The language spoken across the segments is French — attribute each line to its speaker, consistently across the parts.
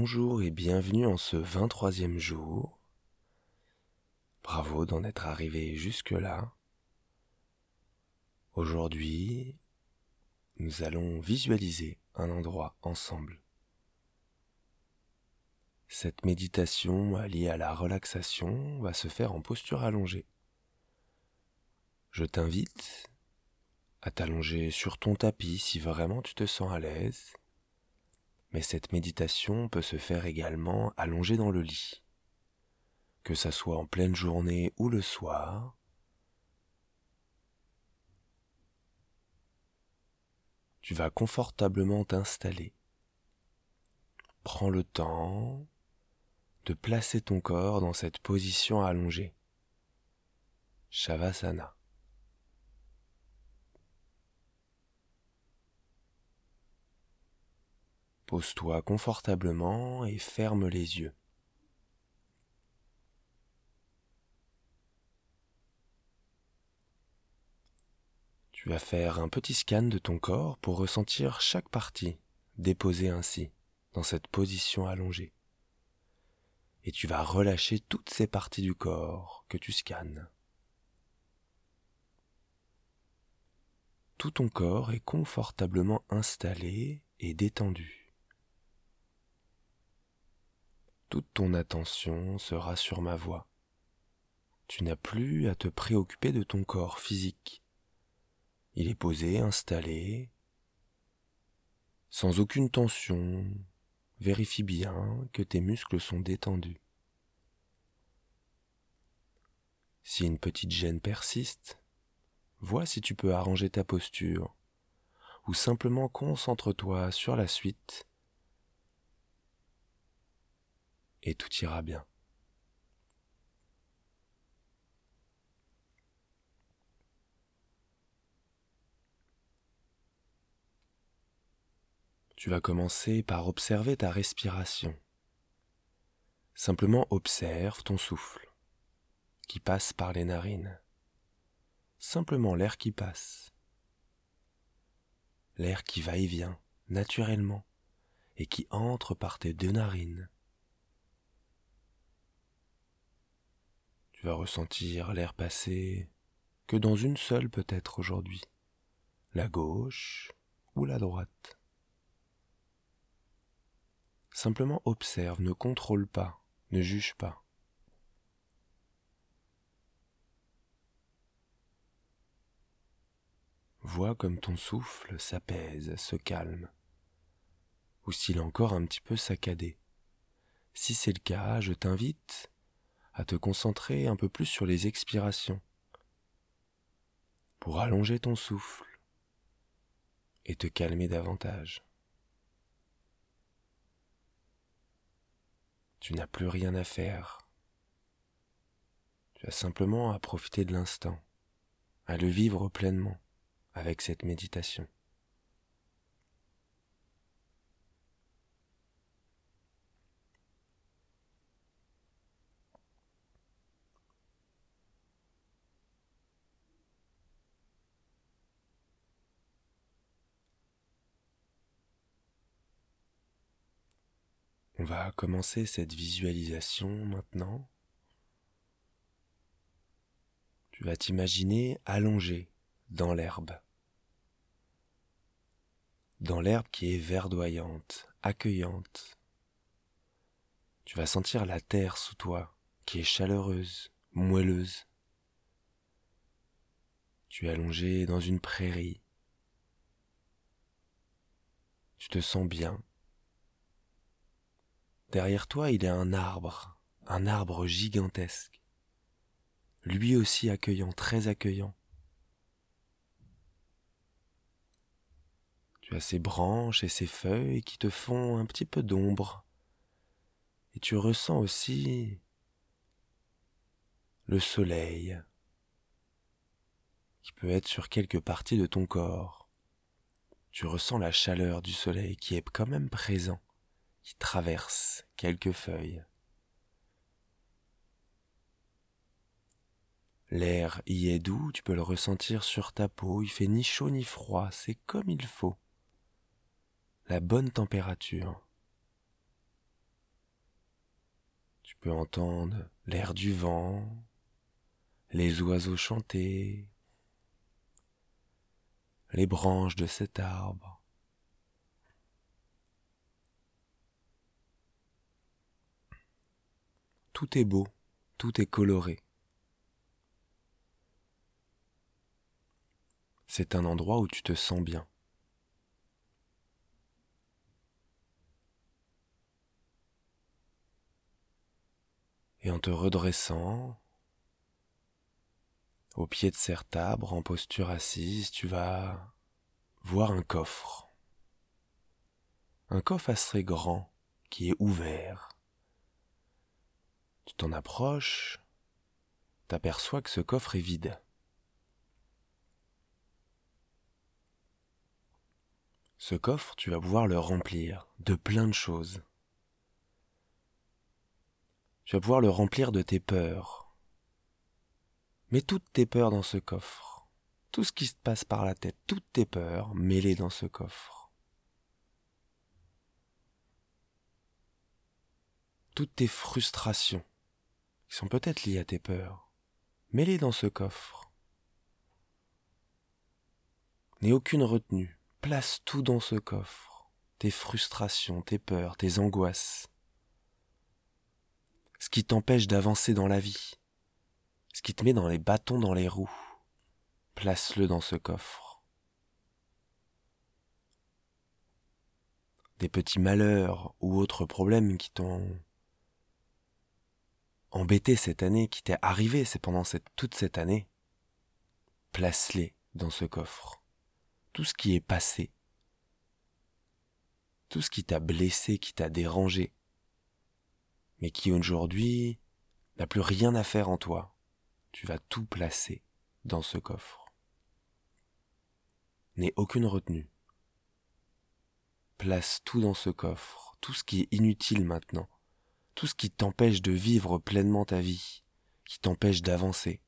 Speaker 1: Bonjour et bienvenue en ce 23e jour. Bravo d'en être arrivé jusque-là. Aujourd'hui, nous allons visualiser un endroit ensemble. Cette méditation liée à la relaxation va se faire en posture allongée. Je t'invite à t'allonger sur ton tapis si vraiment tu te sens à l'aise mais cette méditation peut se faire également allongée dans le lit. Que ça soit en pleine journée ou le soir, tu vas confortablement t'installer. Prends le temps de placer ton corps dans cette position allongée. Shavasana. Pose-toi confortablement et ferme les yeux. Tu vas faire un petit scan de ton corps pour ressentir chaque partie déposée ainsi, dans cette position allongée. Et tu vas relâcher toutes ces parties du corps que tu scannes. Tout ton corps est confortablement installé et détendu. Toute ton attention sera sur ma voix. Tu n'as plus à te préoccuper de ton corps physique. Il est posé, installé, sans aucune tension. Vérifie bien que tes muscles sont détendus. Si une petite gêne persiste, vois si tu peux arranger ta posture, ou simplement concentre-toi sur la suite et tout ira bien. Tu vas commencer par observer ta respiration. Simplement observe ton souffle qui passe par les narines. Simplement l'air qui passe. L'air qui va et vient naturellement et qui entre par tes deux narines. Tu vas ressentir l'air passer que dans une seule peut-être aujourd'hui, la gauche ou la droite. Simplement observe, ne contrôle pas, ne juge pas. Vois comme ton souffle s'apaise, se calme, ou s'il est encore un petit peu saccadé. Si c'est le cas, je t'invite à te concentrer un peu plus sur les expirations pour allonger ton souffle et te calmer davantage. Tu n'as plus rien à faire. Tu as simplement à profiter de l'instant, à le vivre pleinement avec cette méditation. On va commencer cette visualisation maintenant. Tu vas t'imaginer allongé dans l'herbe. Dans l'herbe qui est verdoyante, accueillante. Tu vas sentir la terre sous toi qui est chaleureuse, moelleuse. Tu es allongé dans une prairie. Tu te sens bien Derrière toi, il y a un arbre, un arbre gigantesque, lui aussi accueillant, très accueillant. Tu as ses branches et ses feuilles qui te font un petit peu d'ombre. Et tu ressens aussi le soleil qui peut être sur quelques parties de ton corps. Tu ressens la chaleur du soleil qui est quand même présent traverse quelques feuilles. L'air y est doux, tu peux le ressentir sur ta peau, il fait ni chaud ni froid, c'est comme il faut. La bonne température. Tu peux entendre l'air du vent, les oiseaux chanter, les branches de cet arbre. Tout est beau, tout est coloré. C'est un endroit où tu te sens bien. Et en te redressant, au pied de cet arbre, en posture assise, tu vas voir un coffre. Un coffre assez grand qui est ouvert. T'en approches, t'aperçois que ce coffre est vide. Ce coffre, tu vas pouvoir le remplir de plein de choses. Tu vas pouvoir le remplir de tes peurs. Mets toutes tes peurs dans ce coffre. Tout ce qui se passe par la tête, toutes tes peurs, mets-les dans ce coffre. Toutes tes frustrations, qui sont peut-être liées à tes peurs, mets-les dans ce coffre. N'aie aucune retenue, place tout dans ce coffre. Tes frustrations, tes peurs, tes angoisses ce qui t'empêche d'avancer dans la vie, ce qui te met dans les bâtons dans les roues, place-le dans ce coffre. Des petits malheurs ou autres problèmes qui t'ont embêté cette année, qui t'est arrivé c'est pendant toute cette année, place-les dans ce coffre. Tout ce qui est passé, tout ce qui t'a blessé, qui t'a dérangé, mais qui aujourd'hui n'a plus rien à faire en toi, tu vas tout placer dans ce coffre. N'aie aucune retenue. Place tout dans ce coffre, tout ce qui est inutile maintenant, tout ce qui t'empêche de vivre pleinement ta vie, qui t'empêche d'avancer.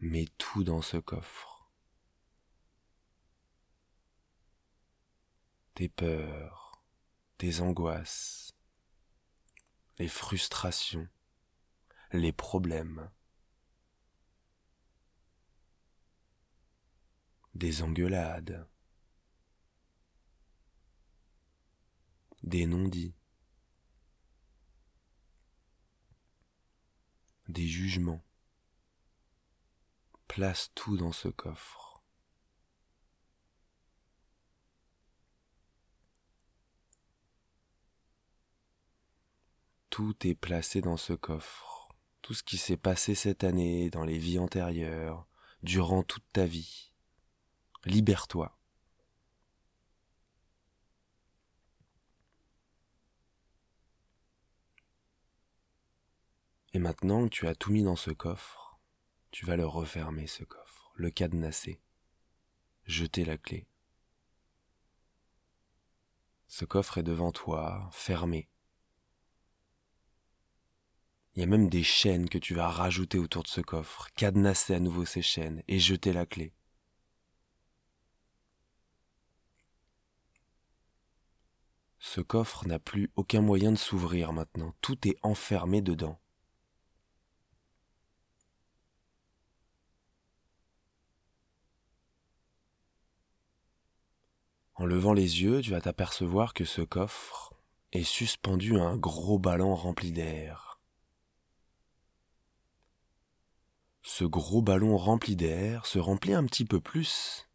Speaker 1: Mets tout dans ce coffre. Tes peurs, tes angoisses, les frustrations, les problèmes, des engueulades, des non-dits, des jugements. Place tout dans ce coffre. Tout est placé dans ce coffre. Tout ce qui s'est passé cette année, dans les vies antérieures, durant toute ta vie. Libère-toi. Et maintenant que tu as tout mis dans ce coffre, tu vas le refermer, ce coffre, le cadenasser, jeter la clé. Ce coffre est devant toi, fermé. Il y a même des chaînes que tu vas rajouter autour de ce coffre, cadenasser à nouveau ces chaînes et jeter la clé. Ce coffre n'a plus aucun moyen de s'ouvrir maintenant, tout est enfermé dedans. En levant les yeux, tu vas t'apercevoir que ce coffre est suspendu à un gros ballon rempli d'air. ce gros ballon rempli d'air se remplit un petit peu plus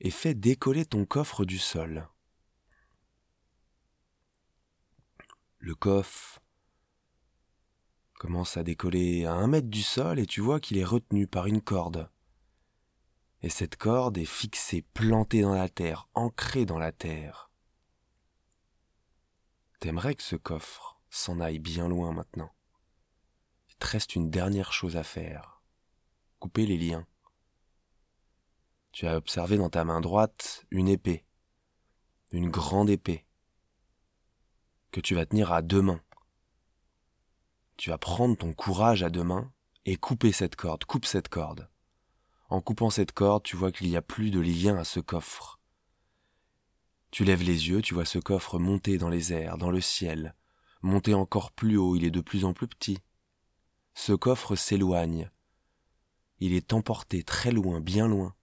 Speaker 1: et fait décoller ton coffre du sol. Le coffre commence à décoller à un mètre du sol et tu vois qu'il est retenu par une corde. Et cette corde est fixée, plantée dans la terre, ancrée dans la terre. T'aimerais que ce coffre s'en aille bien loin maintenant. Il te reste une dernière chose à faire couper les liens. Tu as observé dans ta main droite une épée, une grande épée, que tu vas tenir à deux mains. Tu vas prendre ton courage à deux mains et couper cette corde, coupe cette corde. En coupant cette corde, tu vois qu'il n'y a plus de lien à ce coffre. Tu lèves les yeux, tu vois ce coffre monter dans les airs, dans le ciel, monter encore plus haut, il est de plus en plus petit. Ce coffre s'éloigne. Il est emporté très loin, bien loin,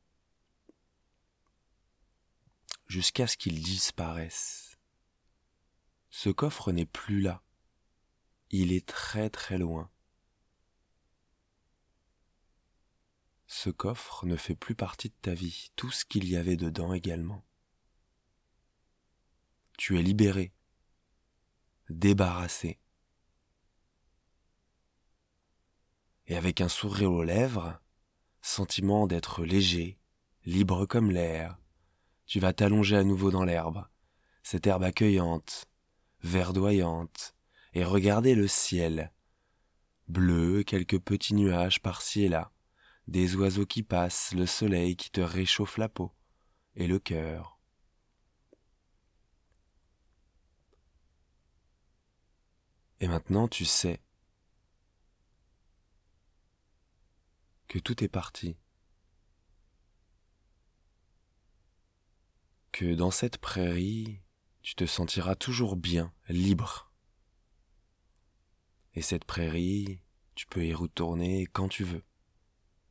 Speaker 1: jusqu'à ce qu'il disparaisse. Ce coffre n'est plus là. Il est très très loin. Ce coffre ne fait plus partie de ta vie, tout ce qu'il y avait dedans également. Tu es libéré, débarrassé. Et avec un sourire aux lèvres, sentiment d'être léger, libre comme l'air, tu vas t'allonger à nouveau dans l'herbe, cette herbe accueillante, verdoyante, et regarder le ciel, bleu, quelques petits nuages par-ci et là, des oiseaux qui passent, le soleil qui te réchauffe la peau et le cœur. Et maintenant tu sais que tout est parti, que dans cette prairie, tu te sentiras toujours bien, libre. Et cette prairie, tu peux y retourner quand tu veux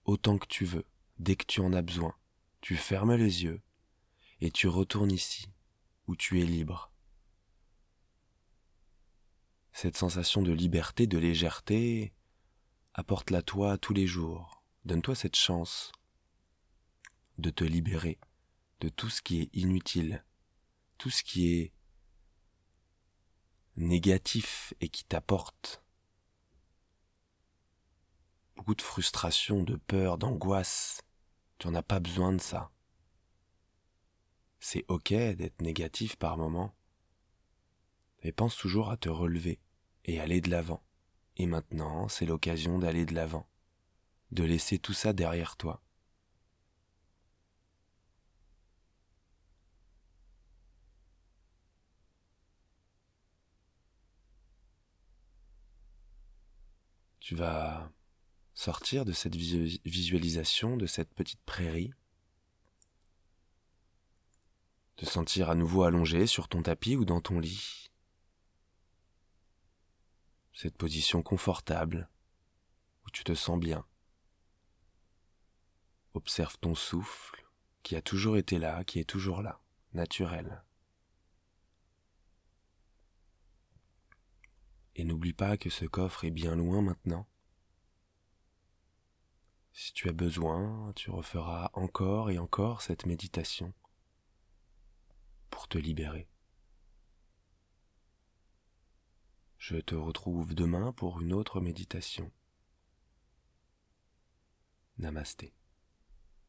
Speaker 1: autant que tu veux, dès que tu en as besoin. Tu fermes les yeux et tu retournes ici, où tu es libre. Cette sensation de liberté, de légèreté, apporte-la toi tous les jours. Donne-toi cette chance de te libérer de tout ce qui est inutile, tout ce qui est négatif et qui t'apporte beaucoup de frustration, de peur, d'angoisse. Tu n'en as pas besoin de ça. C'est ok d'être négatif par moment. Mais pense toujours à te relever et aller de l'avant. Et maintenant, c'est l'occasion d'aller de l'avant, de laisser tout ça derrière toi. Tu vas sortir de cette visualisation, de cette petite prairie, te sentir à nouveau allongé sur ton tapis ou dans ton lit. Cette position confortable où tu te sens bien. Observe ton souffle qui a toujours été là, qui est toujours là, naturel. Et n'oublie pas que ce coffre est bien loin maintenant si tu as besoin, tu referas encore et encore cette méditation pour te libérer. Je te retrouve demain pour une autre méditation. Namasté.